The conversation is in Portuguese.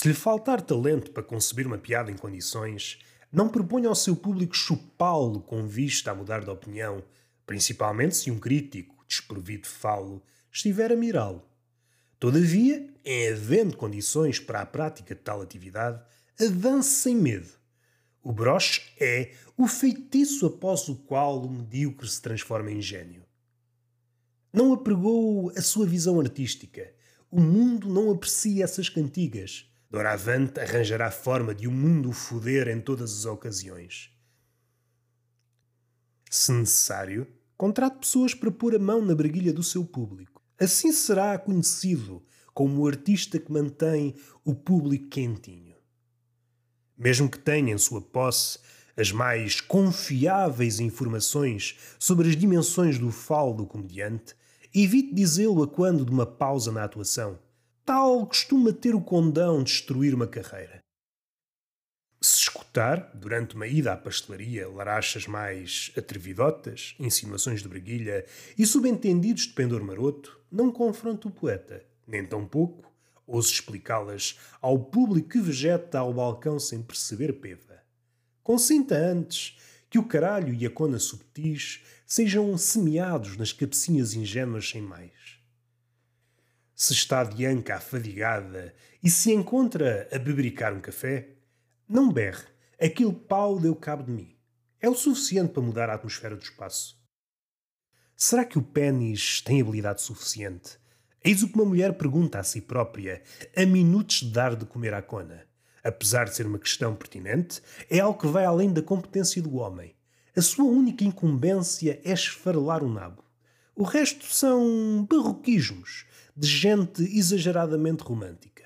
Se lhe faltar talento para conceber uma piada em condições, não proponha ao seu público chupá-lo com vista a mudar de opinião, principalmente se um crítico, desprovido de falo, estiver a mirá-lo. Todavia, em havendo condições para a prática de tal atividade, avance sem medo. O broche é o feitiço após o qual o medíocre se transforma em gênio. Não apregou a sua visão artística. O mundo não aprecia essas cantigas. Doravante arranjará forma de o mundo foder em todas as ocasiões. Se necessário, contrate pessoas para pôr a mão na braguilha do seu público. Assim será conhecido como o artista que mantém o público quentinho. Mesmo que tenha em sua posse as mais confiáveis informações sobre as dimensões do falo do comediante, evite dizê-lo a quando de uma pausa na atuação tal costuma ter o condão de destruir uma carreira. Se escutar, durante uma ida à pastelaria, larachas mais atrevidotas, insinuações de breguilha e subentendidos de pendor maroto, não confronta o poeta, nem tampouco ouse explicá-las ao público que vegeta ao balcão sem perceber peva. Consinta antes que o caralho e a cona subtis sejam semeados nas cabecinhas ingênuas sem mais se está de anca afadigada e se encontra a bebericar um café, não berre, aquele pau deu cabo de mim. É o suficiente para mudar a atmosfera do espaço. Será que o pênis tem habilidade suficiente? Eis o que uma mulher pergunta a si própria, a minutos de dar de comer à cona. Apesar de ser uma questão pertinente, é algo que vai além da competência do homem. A sua única incumbência é esfarelar o nabo. O resto são barroquismos de gente exageradamente romântica.